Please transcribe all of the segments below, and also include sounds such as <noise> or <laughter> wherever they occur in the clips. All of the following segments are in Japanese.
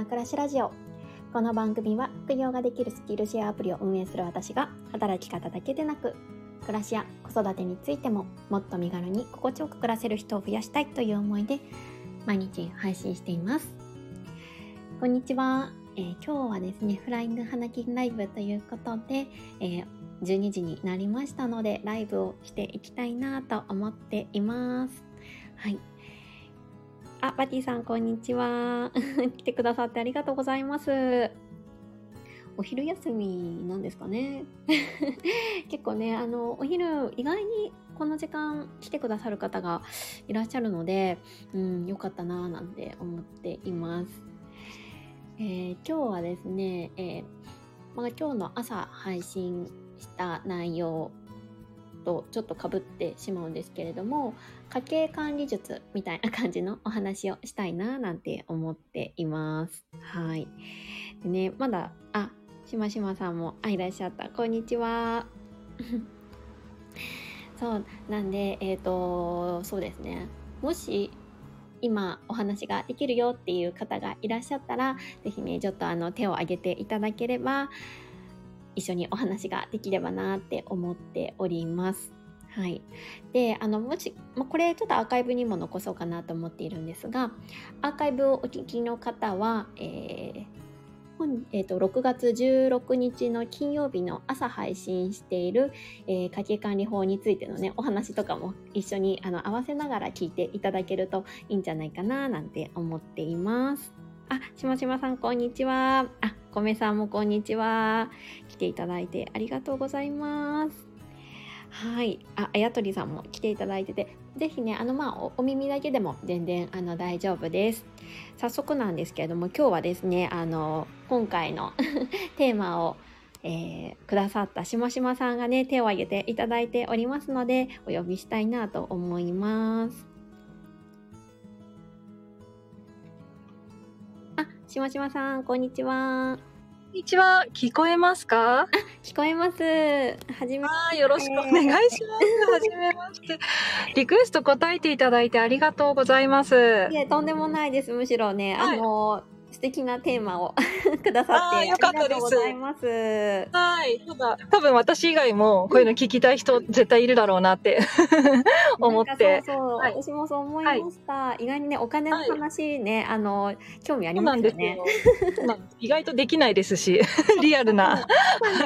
な暮らしラジオ。この番組は副業ができるスキルシェアアプリを運営する私が働き方だけでなく暮らしや子育てについてももっと身軽に心地よく暮らせる人を増やしたいという思いで毎日配信しています。こんにちは、えー、今日はですねフライング花金ライブということで、えー、12時になりましたのでライブをしていきたいなと思っています。はい。あ、バティさん、こんにちは。<laughs> 来てくださってありがとうございます。お昼休みなんですかね。<laughs> 結構ね、あの、お昼、意外にこの時間来てくださる方がいらっしゃるので、うん、よかったなぁなんて思っています。えー、今日はですね、えー、まあ、今日の朝配信した内容とちょっとかぶってしまうんですけれども家計管理術みたいな感じのお話をしたいななんて思っています。はい。でね、まだ、あ、しましまさんも、あ、いらっしゃった。こんにちは。<laughs> そう、なんで、えっ、ー、と、そうですね。もし、今お話ができるよっていう方がいらっしゃったら、是非ね、ちょっとあの手を挙げていただければ、一緒にお話ができればなって思っております。はい。で、あの、もし、まこれちょっとアーカイブにも残そうかなと思っているんですが、アーカイブをお聞きの方は、えー、本えーと、6月16日の金曜日の朝配信している、えー、家計管理法についてのね、お話とかも一緒にあの合わせながら聞いていただけるといいんじゃないかななんて思っています。あ、しましまさんこんにちは。あ、米さんもこんにちは。来ていただいてありがとうございます。はい。あ、あやとりさんも来ていただいてて、ぜひね、あの、まあお、お耳だけでも全然、あの、大丈夫です。早速なんですけれども、今日はですね、あの、今回の <laughs> テーマを、えー、くださったしましまさんがね、手を挙げていただいておりますので、お呼びしたいなと思います。しましまさん、こんにちは。こんにちは。聞こえますか？聞こえます。はじめまよろしくお願いします。はじめまして。リクエスト答えていただいてありがとうございます。いえ、とんでもないです。むしろね、はい、あの、素敵なテーマを <laughs> くださってよかったです。はい。ただ、多分私以外もこういうの聞きたい人絶対いるだろうなって <laughs> 思って。そうそう、はい、私もそう思いました、はい、意外にね、お金の話ね、あの、興味ありますよね。よ。意外とできないですし、<laughs> リアルな、は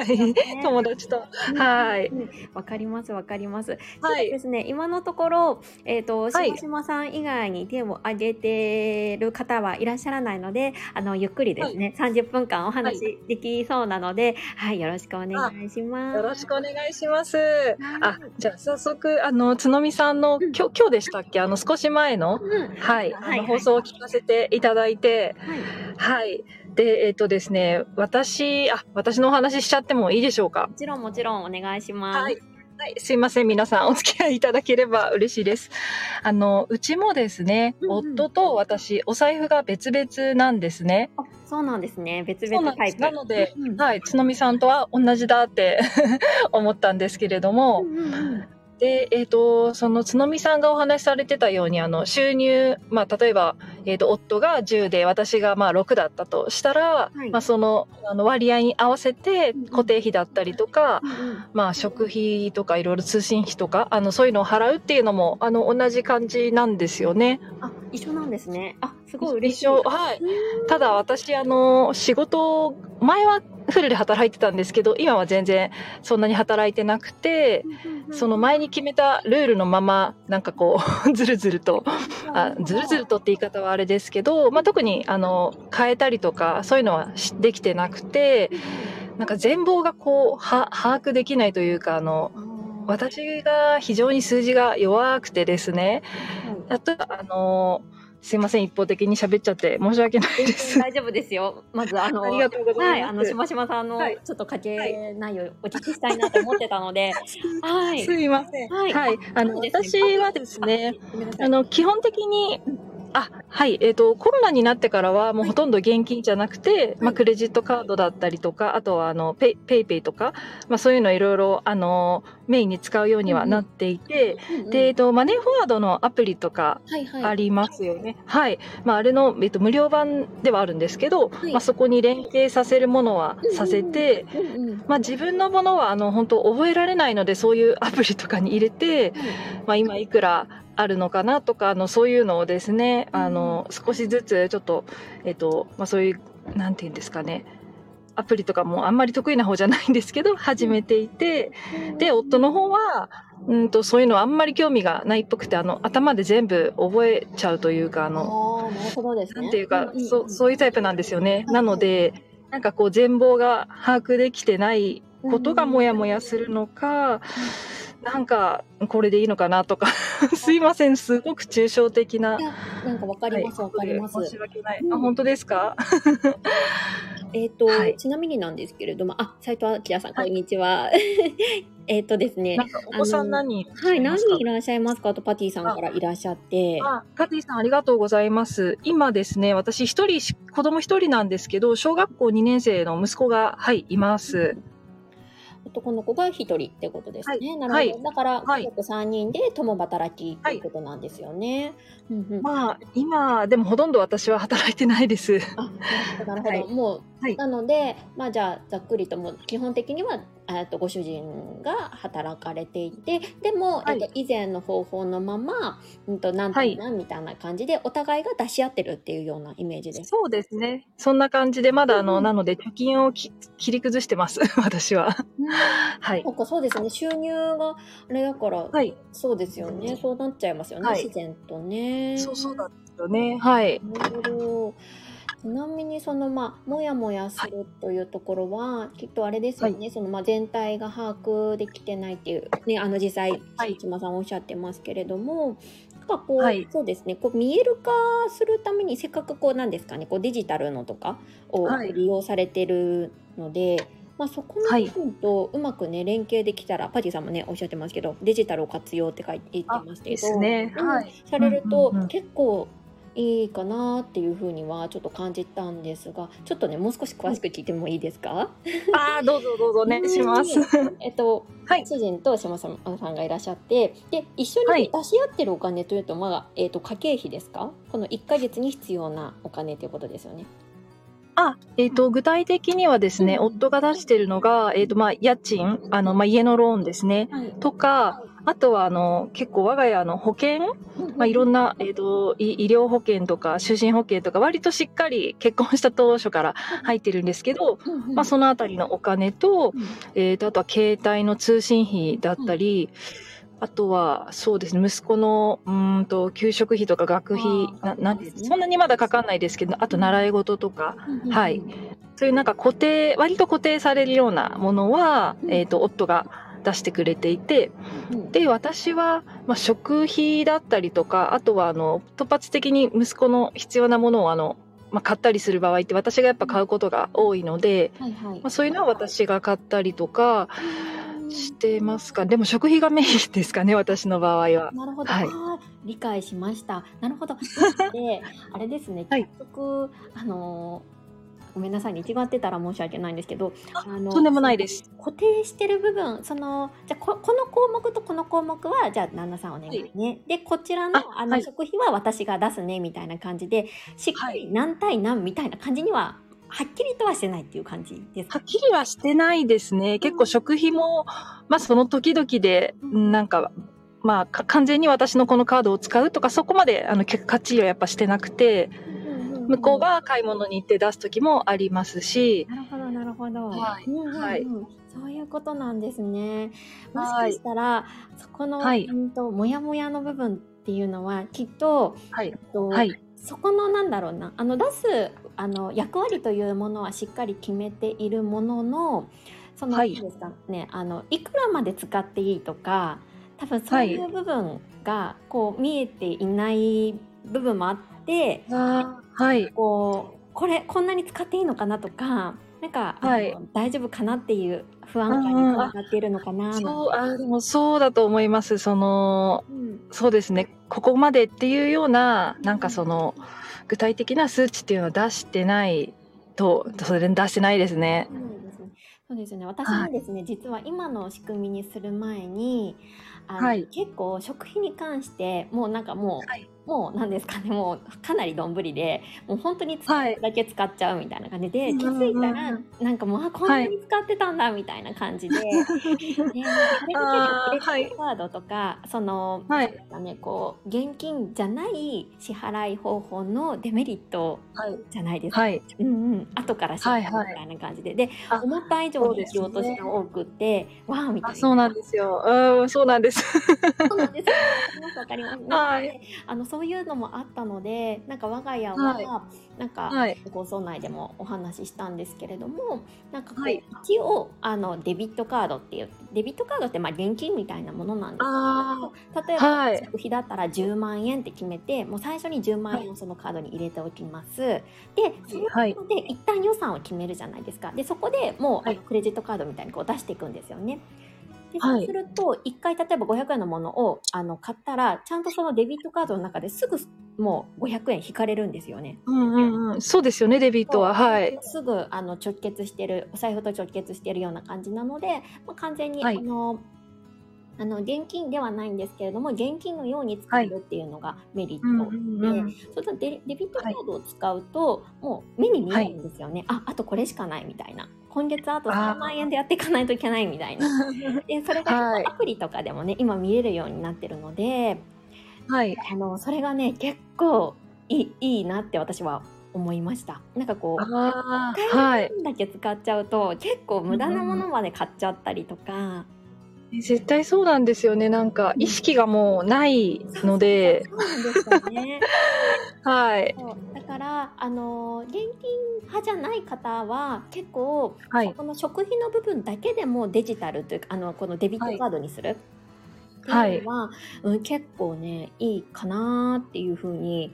い、友達と。はい。わかります、わかります。はい。ですね、今のところ、えっ、ー、と、しましまさん以外に手を挙げてる方はいらっしゃらないので、あの、ゆっくりですね、はい、30分間お話できそうなので、はい、はい、よろしくお願いします。よろしくお願いします。あ、じゃあ早速、あの、つのみさんの、うん、今日、今日でしたっけ？あの、少し前の、うん、はい、あの、放送を聞かせていただいて、はい。で、えっ、ー、とですね、私、あ、私のお話ししちゃってもいいでしょうか？もちろん、もちろん、お願いします。はい。はい、すいません。皆さんお付き合いいただければ嬉しいです。あの、うちもですね、うんうん、夫と私、お財布が別々なんですね。あ、そうなんですね。別々タイプ。なので、うん、はい、つのみさんとは同じだって <laughs> 思ったんですけれども、うんうんうんで、えっ、ー、と、そのつのみさんがお話しされてたように、あの、収入、まあ、例えば、えっ、ー、と、夫が10で私がまあ6だったとしたら、はい、まあ、その、あの、割合に合わせて固定費だったりとか、うんうん、まあ、食費とかいろいろ通信費とか、あの、そういうのを払うっていうのも、あの、同じ感じなんですよね。あ、一緒なんですね。あ、すごい嬉しい。一緒、はい。ただ私、あの、仕事、前はフルで働いてたんですけど、今は全然そんなに働いてなくて、その前に決めたルールのまま、なんかこう、<laughs> ずるずると、あずるずるとって言い方はあれですけど、まあ、特にあの、変えたりとか、そういうのはできてなくて、なんか全貌がこう、は、把握できないというか、あの、私が非常に数字が弱くてですね、例えば、あの、すいません、一方的に喋っちゃって申し訳ないです。<laughs> 大丈夫ですよ。まず、あの、ありがとうございます。はい、あの、しましまさんの、ちょっと家計内容お聞きしたいなと思ってたので、はい。すいません。はい。はい、あの、私はですね、あの、基本的に、あ、はい。えっ、と、コロナになってからはもうほとんど現金じゃなくて、まあ、クレジットカードだったりとか、あとは、あの、ペイ、ペイペイとか、まあ、そういうのいろいろ、あの、メインに使うようにはなっていて、うんうんで、えっ、と、マネーフォワードのアプリとかはいはい。ありますよね。はい。まあ、あれの、えっ、と、無料版ではあるんですけど、はいまあ、そこに連携させるものはさせて。まあ、自分のものは、あの、本当覚えられないので、そういうアプリとかに入れて、まあ、今いくらあるのかなとか、あの、そういうのをですね、あの、少しずつちょっと、えっと、まあ、そういう、なんていうんですかね、アプリとかもあんまり得意な方じゃないんですけど、始めていて、で、夫の方は、うんと、そういうのあんまり興味がないっぽくて、あの、頭で全部覚えちゃうというか、あの、なるほどですね。なんていうか、んんん。そう、そういうタイプなんですよね。はいなので、なんかこう全貌が把握できてないことがモヤモヤするのか、なんかこれでいいのかなとか、<laughs> すいません、すごく抽象的ななんかわかります、わ、かります。申し訳ない。うんあ、本当ですか？<laughs> えっ、と、はいちなみになんですけれども、あ、斉藤明さん、こんにちは。<laughs> えっとですねお子さん何人はい、何人いららっしゃいますかとパティさんからいらっしゃって。あ、カティさんありがとうございます。今ですね、私一人し、子供一人なんですけど、小学校2年生の息子が、はい、います。男の子が一人ってことですね。はいなるほど。はいだから、はい家族三人で共働きっていうことなんですよね。うんうん。まあ、今、でもほとんど私は働いてないです。あ、なるほど、ほど。<laughs> はいもう、はいなので、まあじゃあ、ざっくりともう、基本的には、えっと、ご主人が働かれていて、でも、はいえっと、以前の方法のまま、うんと、なんとはいなんみたいな感じで、お互いが出し合ってるっていうようなイメージです。そうですね。そんな感じで、まだあの、うんうんなので貯金をき切り崩してます、<laughs> 私は。はいそ。っか、そうですね。収入が、あれだから、はい。そうですよね。そうなっちゃいますよね。はい自然とね。そうそうなんですよね。はい。なるほど。ちなみにそのまあもやもやするというところは、きっとあれですよね、そのまあ全体が把握できてないっていうねあの実際はい千島さんおっしゃってますけれども、なんかこう、はいそうですねこう見える化するためにせっかくこうなんですかねこうデジタルのとかをはい利用されてるので。まあ、そこの部分とうまくね連携できたら、パティさんもねおっしゃってますけどデジタルを活用って書いて言ってますけどね。うんはい。されるとうんうんうん。結構いいかなっていうふうにはちょっと感じたんですがちょっとねもう少し詳しく聞いてもいいですか、ああ、どうぞどうぞお願いします。えっと、はい。主人と島さんさんがいらっしゃってで一緒にはい。出し合ってるお金というと、まあえっと家計費ですか？この1ヶ月に必要なお金ということですよね。あ、えっ、と、具体的にはですね、うん。夫が出してるのが、えっ、と、まあ、家賃、あの、まあ、家のローンですね。はい。とか、あとは、あの、結構我が家の保険まあ、いろんな、えっ、と、い医療保険とか、就寝保険とか、割としっかり結婚した当初から入ってるんですけど、まあ、そのあたりのお金と、うん。えっ、と、あとは携帯の通信費だったり、あとは、そうですね、息子の、うーんと、給食費とか学費ななんそんなにまだかかんないですけど、あと習い事とか、うんはい。そういうなんか固定、割と固定されるようなものは、うん。えっ、と、夫が出してくれていて、うんで、私は、まあ、食費だったりとか、あとは、あの、突発的に息子の必要なものを、あの、まあ、買ったりする場合って私がやっぱ買うことが多いので、はいはい。まあ、そういうのは私が買ったりとかしてますか？でも食費がメインですかね、私の場合は。なるほど、はい理解しました。なるほど。で、あれですね、はい結局、あのーごめんなさいね、違ってたら申し訳ないんですけど、あのとんでもないです。固定してる部分、その、じゃあここの項目とこの項目は、じゃあ旦那さんお願いね。で、こちらのああの、はい食費は私が出すね、みたいな感じで、しっかり何対何みたいな感じには、はっきりとはしてないっていう感じですか？はっきりはしてないですね。結構食費も、まあその時々で、うんなんか、まあか完全に私のこのカードを使うとか、そこまであのかっちりはやっぱしてなくて、向こうが買い物に行って出す時もありますし、なるほど、なるほど。はいはいそういうことなんですね。もしはいかしたら、そこの、はいうんと、もやもやの部分っていうのは、きっと、はい。えっとはい。そこのなんだろうな、あの、出す、あの、役割というものはしっかり決めているものの、その、ですかね、あの、いくらまで使っていいとか、多分そういう部分が、こう、見えていない部分もあって、はい。こうこれこんなに使っていいのかなとかなんか、はい。大丈夫かなっていう不安感につながっているのかなそう、あでもそうだと思います。その、うん。そうですね。ここまでっていうような、なんかその、具体的な数値っていうのを出してないと、それで出してないですね。そうですね。そうですね。私もですね、実は今の仕組みにする前に、あのはい結構食費に関してもうなんかもう、はいもうなんですかね、もうかなりどんぶりで、もう本当に使うだけ使っちゃうみたいな感じで、うん気づいたら、うんなんかもうあこんなに使ってたんだみたいな感じで、で <laughs> なんかそれだけでクレジットカードとか、その、はいね、こう現金じゃない支払い方法のデメリットはい。じゃないですか。はい。うんうん、後から知ったみはいはいたいな感じで、であ思った以上に引き落としが多くって、わあみたいな。あそうなんですよ。うん、そうなんです。そうなんです。よ。わかります。はい。あのそういうのもあったので、なんか我が家は、はい。なんか、はい。放送内でもお話ししたんですけれども、なんかこう、はい。一応あのデビットカードっていうデビットカードってまあ現金みたいなものなんですあけど、例えば、はい。食費だったら10万円って決めて、もう最初に10万円をそのカードに入れておきます。で、そのはい。で一旦予算を決めるじゃないですか。でそこでもう、クレジットカードみたいにこう出していくんですよね。ではいそうすると1回例えば500円のものをあの買ったらちゃんとそのデビットカードの中ですぐもう500円引かれるんですよね。うんうんうん。そうですよね、デビットは。はい。すぐあの直結してるお財布と直結してるような感じなので、まあ、完全に、はいあのあの現金ではないんですけれども現金のように使えるっていうのがメリットうんうんうん。それとデデビットカードを使うと、もう目に見えるんですよね、ああとこれしかないみたいな。今月あと3万円でやっていかないといけないみたいな。<laughs> でそれがはい。アプリとかでもね今見れるようになってるのではい。あのそれがね結構いいいいなって私は思いました。なんかこうああ、使はい。える分だけ使っちゃうと結構無駄なものまで買っちゃったりとか、絶対そうなんですよね。なんか、意識がもうないので、そうなんですよね。<laughs> はい。だからあの現金派じゃない方は結構、はい。この食費の部分だけでもデジタルというかあのこのデビットカードにする、っていうのは、うん、結構ねいいかなっていうふうに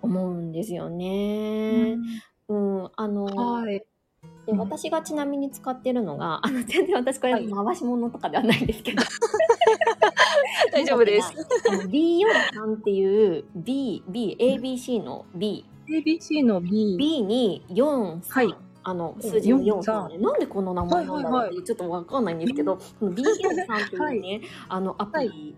思うんですよね。うん、あの、はい。で私がちなみに使ってるのがあの全然私これはい。回し物とかではないんですけど、<laughs> 大丈夫です。あの B43 っていう B、B、ABC の B、ABC の B。B に4、3、はい。あの数字の4、4 3ね、なんでこの名前なんだろうってちょっとわかんないんですけど、この B43 っていうね、あのアプリ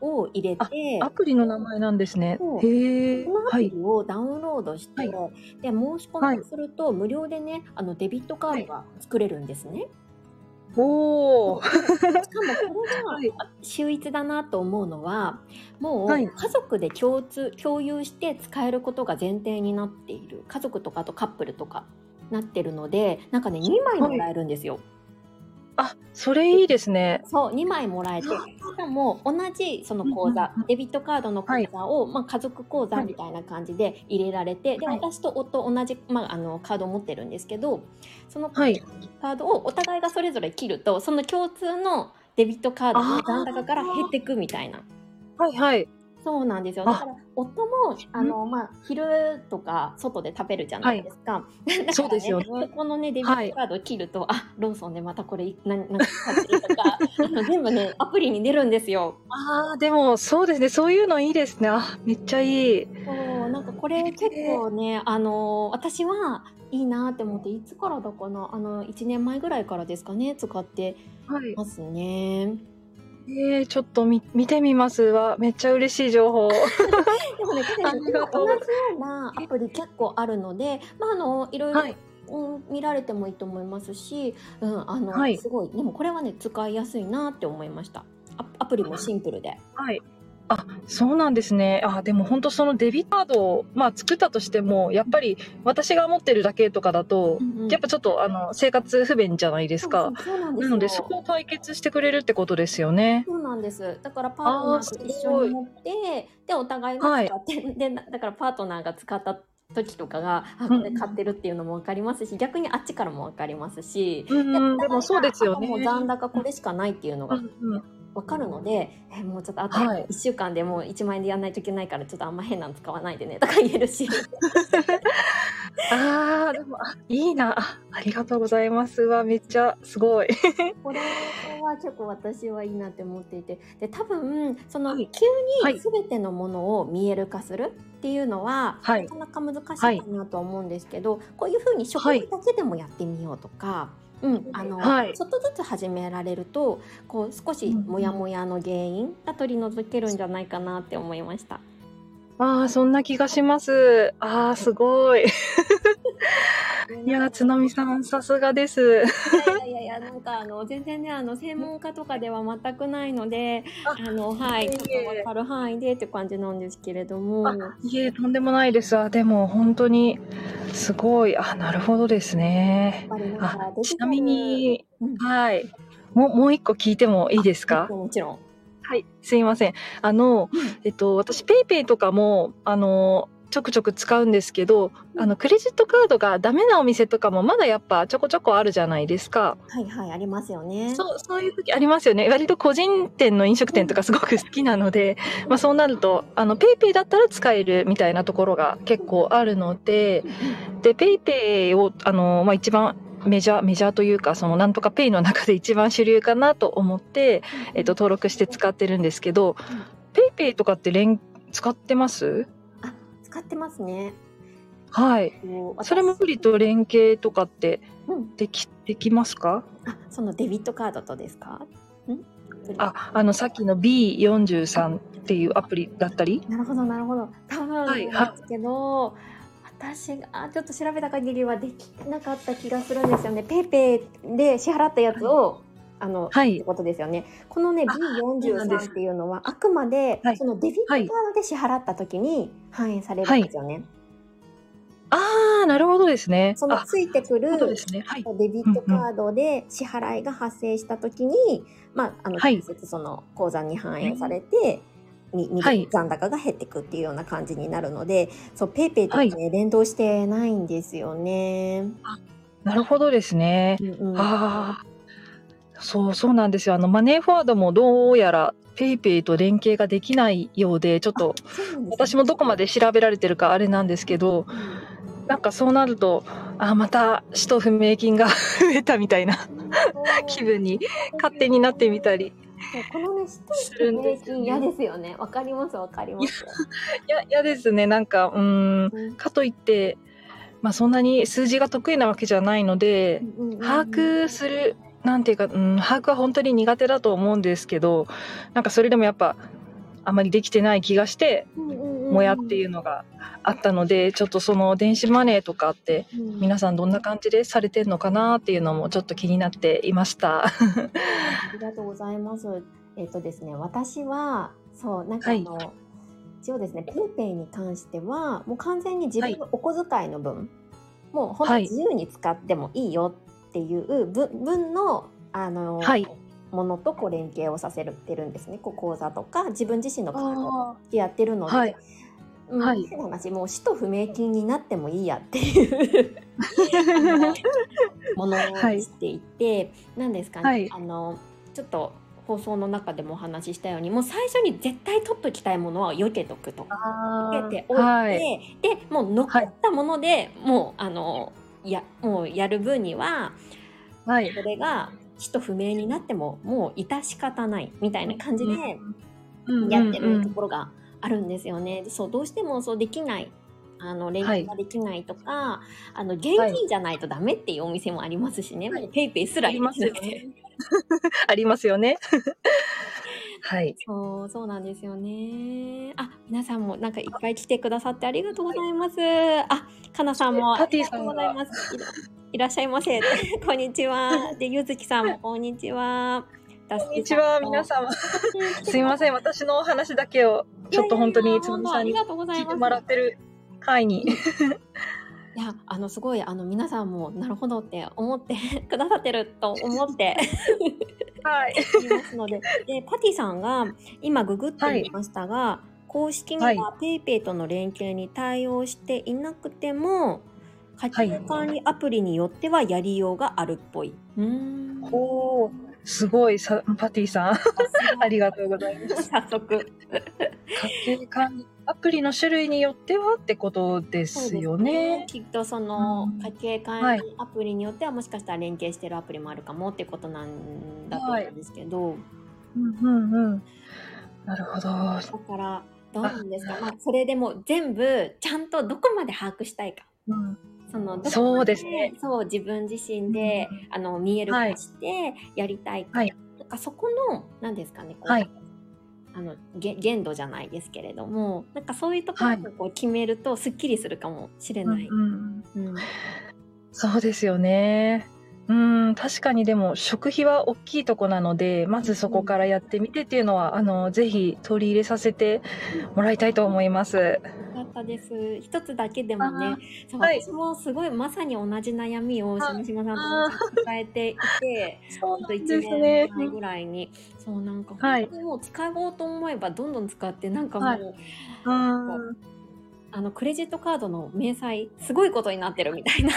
を入れて、アプリの名前なんですね。へえ。このアはい。プリをダウンロードして、はで申し込みをすると、無料でねあのデビットカードが作れるんですね。おお。<laughs> しかもこれがはい秀逸だなと思うのはもうはい家族で共通共有して使えることが前提になっている家族とかあとカップルとかなってるのでなんかね2枚もらえるんですよ。あ、それいいですね。そう2枚もらえてしかも同じその口座デビットカードの口座を、まあ、家族口座みたいな感じで入れられて、ではい私と夫同じ、まあ、あのカードを持ってるんですけどそのはい。カードをお互いがそれぞれ切るとその共通のデビットカードの残高から減っていくみたいな。はいはい。そうなんですよ。あだから夫もあのまあ昼とか外で食べるじゃないですか。<laughs> そうですよねそこのねデビットカードを切ると、あローソンでまたこれ何何か買ってるとか <laughs> 全部ねアプリに出るんですよ。ああ、でもそうですね。そういうのいいですね。あ、めっちゃいい。そうなんかこれ結構ねあの私はいいなって思っていつからだかなあの1年前ぐらいからですかね使ってはい。ますね。えー、ちょっと見見てみますわ。めっちゃ嬉しい情報。<laughs> でもね、<laughs> ありがとう同じようなアプリ結構あるので、まあ、あのいろいろ、はいうん、見られてもいいと思いますし、うん、あの、はいすごいでもこれはね使いやすいなって思いましたアアプリもシンプルではい。あ、そうなんですね。あ、でも本当そのデビットカードを、まあ作ったとしても、やっぱり私が持ってるだけとかだと、やっぱちょっとあの、生活不便じゃないですか。そうなんですのでそこを解決してくれるってことですよね。そうなんですだからパートナーと一緒に持ってでお互いが使って、でなだからパートナーが使った時とかがあこれ買ってるっていうのも分かりますし、逆にあっちからも分かりますし、うんうん、でもそうですよね。もう残高これしかないっていうのがうんうんわかるので、えもうちょっとあとはい1週間でもう1万円でやらないといけないからちょっとあんま変なの使わないでねとか言えるし <laughs> ああ、でも、あいいな。あありがとうございます。わ、めっちゃすごい。<laughs> これは結構私はいいなって思っていてで多分そのはい急はいに全てのものを見える化するっていうのは、はいなかなか難しいかなとは思うんですけど、こういうふうに食事だけでもやってみようとか。うん、あの、はいちょっとずつ始められるとこう少しモヤモヤの原因が取り除けるんじゃないかなって思いました。ああ、そんな気がします。ああ、すごい。いやー、つのみさん、さすがです。いやいやなんかあの全然ねあの専門家とかでは全くないのであのはいちょっと分かる範囲でって感じなんですけれども。いえ、とんでもないです。あ、でも、本当に、すごい。あ、なるほどですね。あちなみに、うんはい。もう、もう一個聞いてもいいですか？もちろん。はい、すいません。あの、えっと、私、ペイペイとかも、あの、ちょくちょく使うんですけど、あの、クレジットカードがダメなお店とかもまだやっぱちょこちょこあるじゃないですか。はいはいありますよね。そう、そういう時ありますよね。割と個人店の飲食店とかすごく好きなので、まあそうなると、あの、ペイペイだったら使えるみたいなところが結構あるので、で、ペイペイを、あの、まあ一番メジャー、メジャーというか、そのなんとかペイの中で一番主流かなと思って、えっと、登録して使ってるんですけど、ペイペイとかって連、使ってます？あ使ってますね。はい。それもアプリと連携とかってうんでき、できますか？あそのデビットカードとですか？ん？あ、あの、さっきの B43 っていうアプリだったり？なるほどなるほど。多分ですけど。私がちょっと調べた限りはできなかった気がするんですよね。ペイペイで支払ったやつを、あの、はいってことですよね。このねあそうなんです B43 っていうのはあくまで、はいそのデビットカードで支払った時に反映されるんですよね。ああ、なるほどですね。そのあ、ついてくるね。はい。デビットカードで支払いが発生したときに、まあ、あの、はい直接その口座に反映されて、み、みはい残高が減っていくっていうような感じになるので、そう、ペイペイとね、連動してないんですよね。なるほどですね。うんうんああ、そうそうなんですよ。あの、マネーフォワードもどうやら、ペイペイと連携ができないようで、ちょっと、私もどこまで調べられてるかあれなんですけど、なんかそうなると、あーまた、使途不明金が <laughs> 増えたみたいな気分に勝手になってみたり。このね、ストするんレですよねス嫌ですよね。わかります、わかります。いや、嫌ですね。なんか、うーん、うんかといって、まあそんなに数字が得意なわけじゃないので、把握する、なんていうか、うん、把握は本当に苦手だと思うんですけど、なんかそれでもやっぱ、あまりできてない気がして、もやっていうのがあったので、ちょっとその電子マネーとかって、うん。皆さんどんな感じでされてるのかなっていうのもちょっと気になっていました。ありがとうございます。えっ、とですね、私は、そう、なんかあの、一応ですね、ペイペイに関しては、もう完全に自分のお小遣いの分、もう本当自由に使ってもいいよっていう分分の、あの、はい。ものとこう連携をさせてるんですね。こう口座とか自分自身のカードあでやってるので、はい。うん話もう使途不明金になってもいいやっていう <laughs> ものをしていて、なんですかね、はい。あのちょっと放送の中でもお話ししたようにもう最初に絶対取っときたいものは避けとくとあ避けておいて、はい。でもう残ったもので、もうあのやもうやる分にははい。それが使途不明になってももう致し方ないみたいな感じで。やってるところがあるんですよね。でそうどうしてもそうできないあの連携ができないとか、あの現金じゃないとダメっていうお店もありますしね、はいペイペイすらありますよね。ありますよね。はい。そうそうなんですよね。あ皆さんもなんかいっぱい来てくださってありがとうございます。あかなさんもパティさんありがとうございます。いらっしゃいませ。<laughs> こんにちは。でゆずきさんもこんにちは。ここんにちは、皆様。すいません、私のお話だけを、ちょっと本当につむみさんにありがとうございます。聞いてもらってる回に。いや、あの、すごい、あの、皆さんも、なるほどって思って <laughs> くださってると思ってはい。いますので、で、パティさんが、今、ググってみましたが、公式にはいは PayPay との連携に対応していなくても、家計管理アプリによってはやりようがあるっぽい。うーん。おー、すごい、さパティさん。<laughs> ありがとうございます。<laughs> 早速。家計管理。アプリの種類によってはってことですよね。きっとそのうん。家計管理アプリによってはもしかしたら連携してるアプリもあるかもってことなんだと思うんですけど、うんうんうん。なるほど。だからどうなんですか？まあそれでも全部ちゃんとどこまで把握したいか。うん。そのそうですね。そう自分自身で、あの見える化してやりたいか、はい。なんかそこの何ですかねはいあのげ限度じゃないですけれどもなんかそういうところをこう決めるとすっきりするかもしれない。うんうんうんそうですよね。うん、確かにでも食費は大きいとこなので、まずそこからやってみてっていうのは、あの、ぜひ取り入れさせてもらいたいと思います。よかったです。一つだけでもね、そうはい。私もすごいまさに同じ悩みをあ島島さんあと抱えていて、そうと1です年ね。前ぐらいに、そうなんかはい。本当にもう使おうと思えばどんどん使って、なんかもう、はい。うん。あのクレジットカードの明細すごいことになってるみたいな。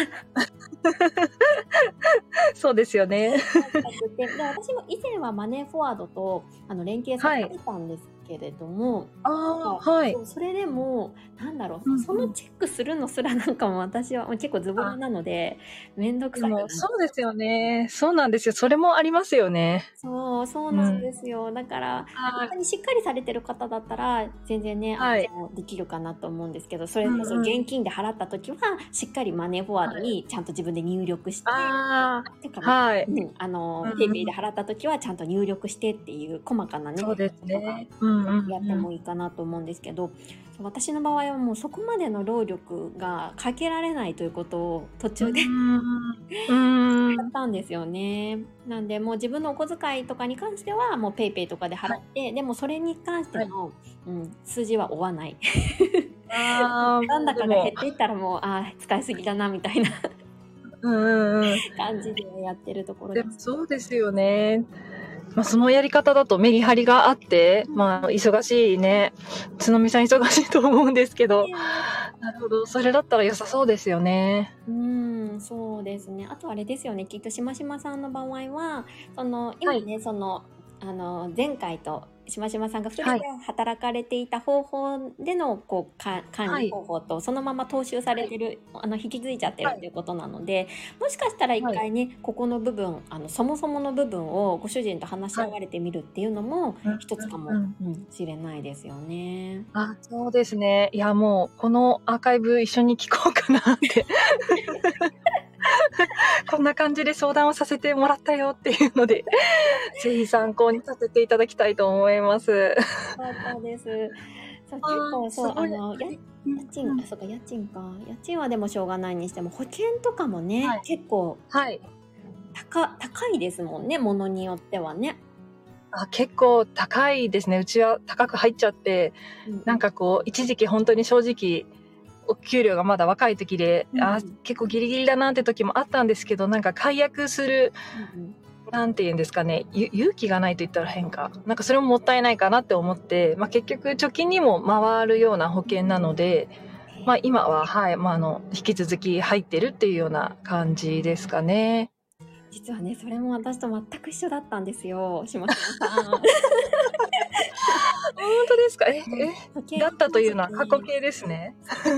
そうですよね。<laughs> でで私も以前はマネーフォワードとあの連携させてたんですけれども、ああ、はいそ。れでもなんだろう、うんうんそのチェックするのすらなんかも私は結構ズボラなので面倒くでさいそうですよね。そうなんですよ。それもありますよね。そうそうなんですよ、だからは本当にしっかりされてる方だったら全然ね、はいできるかなと思うんですけどそれこそうんうん現金で払った時はしっかりマネーフォワードにちゃんと自分で入力して、あてかあ、はい。うん、あの、うんうんペイペイで払った時はちゃんと入力してっていう細かなねそうですね。うんうんうん。やってもいいかなと思うんですけど、私の場合はもうそこまでの労力がかけられないということを途中でうん。やったんですよね。なんでもう自分のお小遣いとかに関してはもうペイペイとかで払って、でもそれに関しての、うん、数字は追わない。ああ、残高が減っていったらもうあー使いすぎだなみたいなうんうんうん。感じでやってるところでもです。そうですよね。まあ、そのやり方だとメリハリがあって、まあ、忙しいね。つのみさん忙しいと思うんですけど。なるほど。それだったら良さそうですよね。うん、そうですね。あとあれですよね。きっとしましまさんの場合は、その今ね、そのあの前回としましまさんが2人はいで働かれていた方法でのこうか管理方法と、そのまま踏襲されてる、あの引き継いじゃってるはいということなので、もしかしたら一回ね、ここの部分、あのそもそもの部分をご主人と話し合われてみるっていうのも一つかもしれないですよね。あ、そうですね。いや、もう、このアーカイブ一緒に聞こうかなって。<laughs> こんな感じで相談をさせてもらったよっていうので、<laughs> ぜひ参考にさせていただきたいと思います。よかったです。そう結構そうあのや家賃、うそうか家賃か家賃はでもしょうがないにしても保険とかもね、はい結構はい。高高いですもんねものによってはね。あ結構高いですね。うちは高く入っちゃって、なんかこう、一時期本当に正直、お給料がまだ若い時で、うんあ結構ギリギリだなって時もあったんですけど、なんか解約する、うんうんなんて言うんですかね、ゆ勇気がないと言ったら変か。なんかそれももったいないかなって思って、まあ結局貯金にも回るような保険なので、まあ今は、はい、まああの、引き続き入ってるっていうような感じですかね。実はねそれも私と全く一緒だったんですよ島島さん。本当ですか？え、<laughs> え、だったというのは過去形ですね。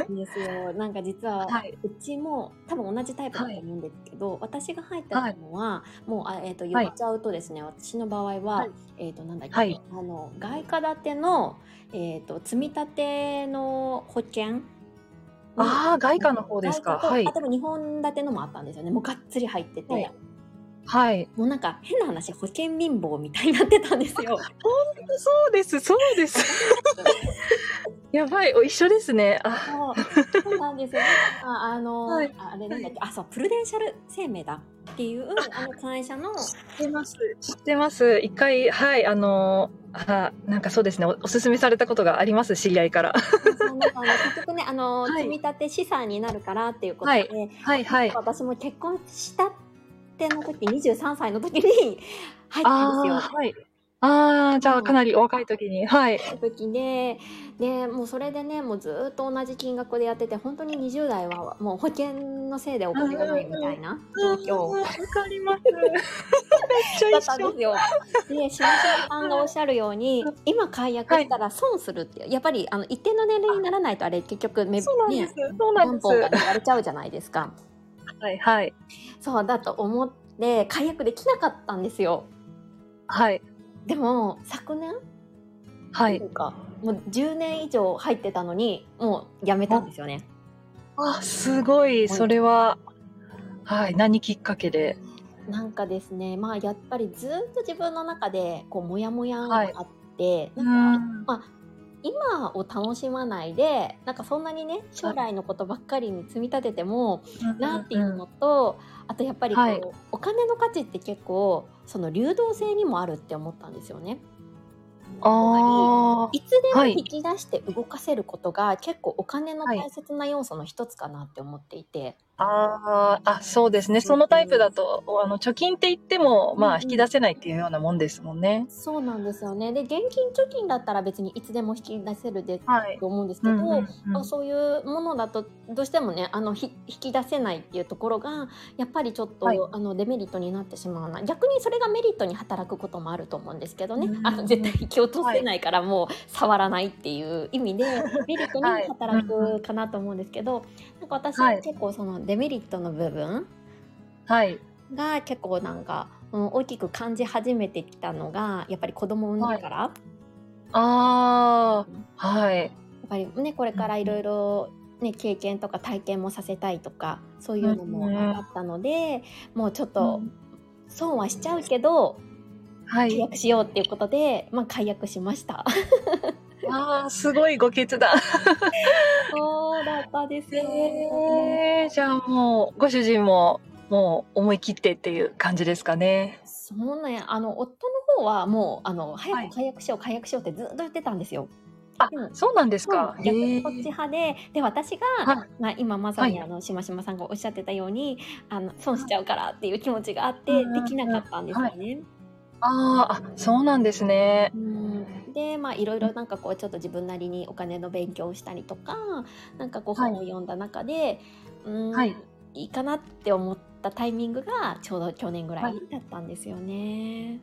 ですよ。なんか実は、はい。うちも多分同じタイプだと思うんですけど、私が入ったのは、もうあ、えー、と言っちゃうとですね、私の場合は、はい。えっ、となんだっけ、はい。あの外貨建ての、えー、と積み立ての保険？ああ、外貨の方ですか？はい。あ。でも2本建てのもあったんですよね。もうがっつり入ってて、はいはい。もうなんか変な話保険貧乏みたいになってたんですよ。そうです、そうです。<laughs> やばい、お一緒ですね。あ、そうなんですよ。ああの、はいああれなんだっけ、あ、そう、プルデンシャル生命だっていう、あの会社の、知ってます。知ってます。一回、はい、あの、あ、なんかそうですねお、おすすめされたことがあります、知り合いから。なんか結局ね、あの、はい積み立て資産になるからっていうことで、はいはい、はい。私も結婚したっての時、23歳の時に <laughs> 入ったんですよ。はい。ああ、じゃあかなりお若い時に。はい。時ででもうそれでねもうずっと同じ金額でやってて本当に20代はもう保険のせいでお金がないみたいな状況わかります。<laughs> めっちゃだっ一緒。たんですよ。で、島島さんがおっしゃるように、今解約したら損するっていう、やっぱりあの一定の年齢にならないとあれ結局めねそうなんです。そうなんです。元本が割れちゃうじゃないですか。はいはい。そうだと思って解約できなかったんですよ。はい。でも昨年？はいかもう10年以上入ってたのにもうやめたんですよね。あ、すごい。それは、はい。何きっかけで？なんかですねまあやっぱりずっと自分の中でこうモヤモヤがあって、うなんかん。今を楽しまないでなんかそんなにね将来のことばっかりに積み立ててもなっていうのとあとやっぱりこう、はい。お金の価値って結構その流動性にもあるって思ったんですよね。ああ。いつでもはい。引き出して動かせることが結構お金の大切な要素の一つかなって思っていて、あーあ、そうですね。そのタイプだと、あの、貯金って言っても、まあ、引き出せないっていうようなもんですもんね。そうなんですよね。で現金貯金だったら別にいつでも引き出せるではい。と思うんですけど、うんうんうん。あそういうものだとどうしてもねあのひ引き出せないっていうところがやっぱりちょっと、はい。あのデメリットになってしまうな。逆にそれがメリットに働くこともあると思うんですけどね、うんあの絶対引き落とせないからもう触らないっていう意味で、メリットに働くかなと思うんですけど、なんか私ははい結構そのデメリットの部分はい。が結構なんか、うん、大きく感じ始めてきたのがやっぱり子供を産んでから。ああ、はい。やっぱりねこれからいろいろね経験とか体験もさせたいとかそういうのもうんあったので、もうちょっと損はしちゃうけど、契はい。約しようっていうことで、まあ、解約しました。ああ、すごいご決断。そうだったですよ、えー、じゃあもう、ご主人も、もう思い切ってっていう感じですかね。そうねあの夫の方はもうあのはい早く解約しよう解約しようってずっと言ってたんですよ。あそうなんですか？逆にこっち派でで私が、はいまあ、今まさにはいあのしましまさんがおっしゃってたようにあの損しちゃうからっていう気持ちがあってできなかったんですよね。あーあ、そうなんですね。うん。でまあいろいろなんかこうちょっと自分なりにお金の勉強をしたりとかなんかこうはい。本を読んだ中で、うんはい。いいかなって思ったタイミングがちょうど去年ぐらはい。いだったんですよね。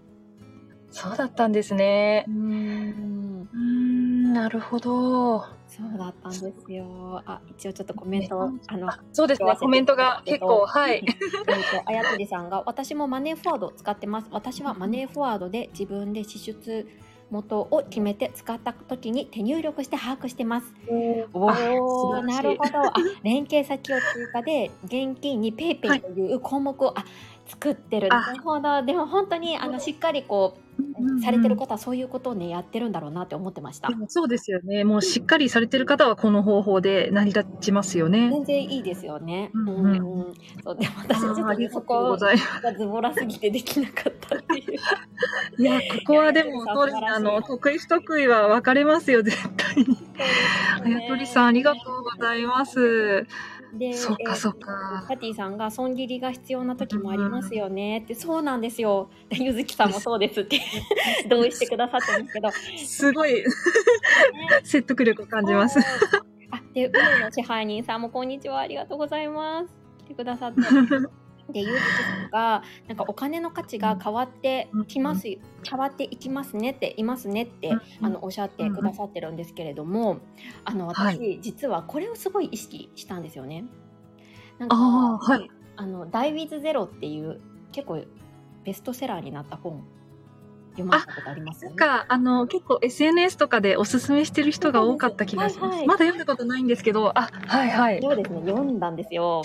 そうだったんですね。うん。うーん、なるほど。そうだったんですよ。あ一応ちょっとコメントをあのあそうですね。コメントが結構、はい。<laughs> えっと、あやとりさんが、私もマネーフォワードを使ってます。私はマネーフォワードで自分で支出元を決めて使った時に手入力して把握してます。おお、なるほど。あ、連携先を追加で現金にペイペイという項目を、あ作ってる。あなるほど。でも本当にあのしっかりこう、されてる方はそういうことをねやってるんだろうなって思ってましたそうですよね。もうしっかりされてる方はこの方法で成り立ちますよね。全然いいですよね。うんうんうん。そうでも私はちょっとねそこ。がズボラすぎてできなかったっていう。<laughs> いや、ここはでも。あの、得意不得意は分かれますよ、絶対に。あやとりさん、ありがとうございます。でそっか、えーそっか。パティさんが損切りが必要な時もありますよねって、そうなんですよ。でゆずきさんもそうですって <laughs> 同意してくださってますけど。すごい説得力を感じます。あ、で、海の支配人さんもこんにちは。ありがとうございます。来てくださって。<laughs> で、ゆずきさんが、なんかお金の価値が変わってきます、変わっていきますねって、いますねって、うんあの、おっしゃってくださってるんですけれども、あの、は私、実はこれをすごい意識したんですよね。なんか、ああ、はい。あの、ダイウィズゼロっていう、結構ベストセラーになった本、読まれたことあります？なんか、あの、結構 SNS とかでおすすめしてる人が多かった気がします。はいはいまだ読んだことないんですけど、あ、はいはい。そうですね、読んだんですよ。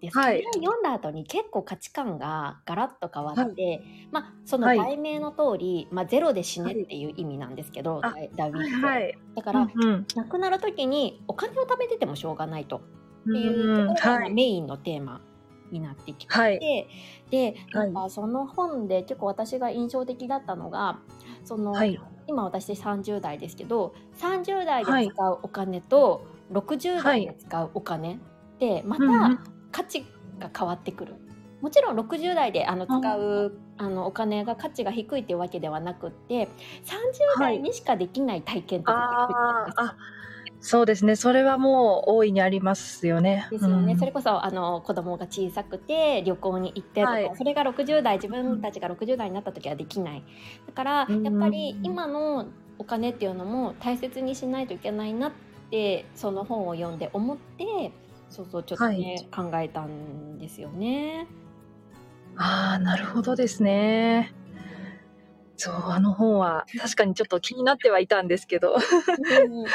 で、そはい。れを読んだ後に結構価値観がガラッと変わって、まあ、そのはい。題名の通り、まあ、ゼロで死ねっていう意味なんですけど、あダイダイビはいングはい。だから、うん亡くなる時にお金を貯めててもしょうがないと。うん。っていうところが。メインのテーマになってきて、はい。ではい。なんかその本で結構私が印象的だったのがその、はい。今私30代ですけど30代で使うお金と60代で使うお金ってまた価値が変わってくる。もちろん60代であのあ使うあのお金が価値が低いっていうわけではなくって30代にしかできない体験ってあーあそうですね。それはもう大いにありますよね。ですよね、うん。それこそあの子供が小さくて旅行に行ってとか、はい。それが60代自分たちが60代になった時はできない。だからうん。やっぱり今のお金っていうのも大切にしないといけないなってその本を読んで思ってそうそうちょっとね、考えたんですよね。ああなるほどですね。そうあの本は確かにちょっと気になってはいたんですけど。うん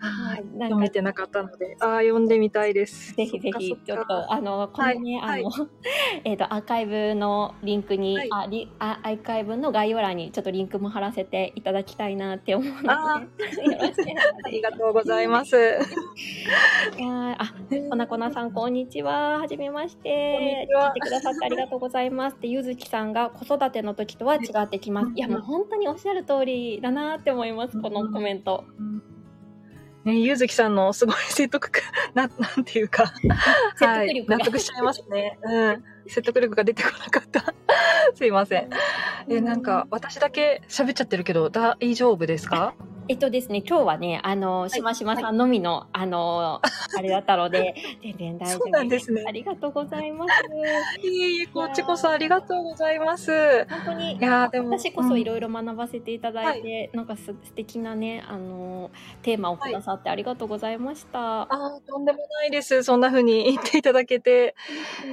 はい。なんか読めてなかったのでああ読んでみたいです。ぜひぜひちょっとあのこのね、はいあの <laughs> えっとアーカイブのリンクに、はい。あリあアーカイブの概要欄にちょっとリンクも貼らせていただきたいなって思うので、あ <laughs> りがとうございます。いやーあこなこなさんこんにちは。はじめまして。聞いてくださってありがとうございます。でゆずきさんが子育ての時とは違ってきます。いやもう本当におっしゃる通りだなって思いますこのコメントね、ゆずきさんのすごい説得感、<laughs> な、なんていうか、<laughs> 説はい、納得しちゃいますね。うん。説得力が出てこなかった。<laughs> すいません。え、なんか、私だけ喋っちゃってるけど、大丈夫ですか？えっとですね、今日はね、あの、しましまさんのみの、あの、あれだったので、<laughs> 全然大丈夫そうなんですね。ありがとうございます。<laughs> いえいえ、こっちこそありがとうございます。本当にい、やーでも、私こそいいろいろ学ばせていただいて、なんかす素敵なね、あの、テーマをくださってありがとうございました。あーとんでもないです。そんな風に <laughs> 言っていただけて。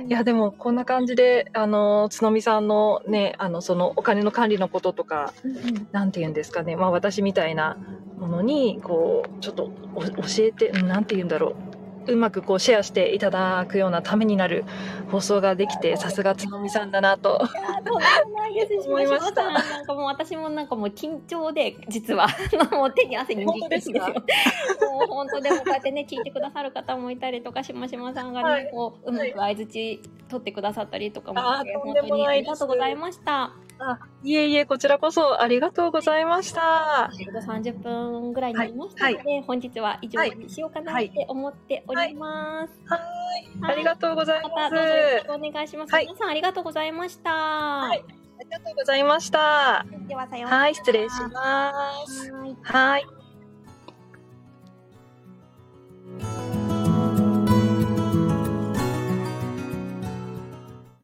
いや、でも、こんな感じで、あの、つのみさんのね、あの、そのお金の管理のこととか、うんうん。なんて言うんですかね、まあ私みたいなものに、こう、ちょっとお教えて、うんなんて言うんだろう。うまくこうシェアしていただくようなためになる放送ができて、さすがつのみさんだなと。いやとんでもないましまさん、なんかもう私もなんかもう緊張で、実は、<laughs> もう手に汗握ってですよ。本もう本当でもこうやってね、聞いてくださる方もいたりとか、しましまさんがね、はいこう、うまく相づち取ってくださったりとかもして、あーとん本当にありがとうございました。あ、いえいえ、こちらこそありがとうございました。ちょうど30分ぐらいになりましたので、本日は以上にしようかなって思っております。ありがとうございます。またどうぞよろしくお願いします。はい皆さんありがとうございました。はいありがとうございました。ではさようなら。はい、失礼します。はいはい。